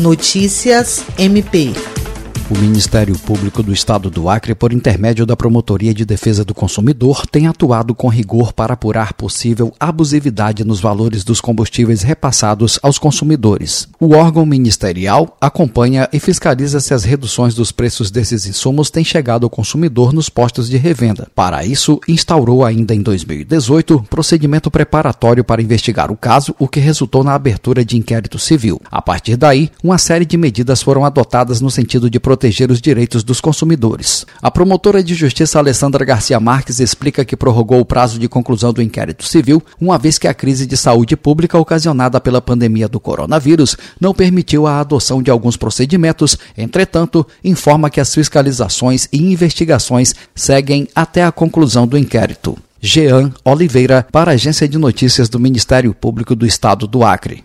Notícias MP. O Ministério Público do Estado do Acre, por intermédio da Promotoria de Defesa do Consumidor, tem atuado com rigor para apurar possível abusividade nos valores dos combustíveis repassados aos consumidores. O órgão ministerial acompanha e fiscaliza se as reduções dos preços desses insumos têm chegado ao consumidor nos postos de revenda. Para isso, instaurou ainda em 2018 procedimento preparatório para investigar o caso, o que resultou na abertura de inquérito civil. A partir daí, uma série de medidas foram adotadas no sentido de proteger proteger os direitos dos consumidores. A promotora de justiça Alessandra Garcia Marques explica que prorrogou o prazo de conclusão do inquérito civil, uma vez que a crise de saúde pública ocasionada pela pandemia do coronavírus não permitiu a adoção de alguns procedimentos. Entretanto, informa que as fiscalizações e investigações seguem até a conclusão do inquérito. Jean Oliveira, para a Agência de Notícias do Ministério Público do Estado do Acre.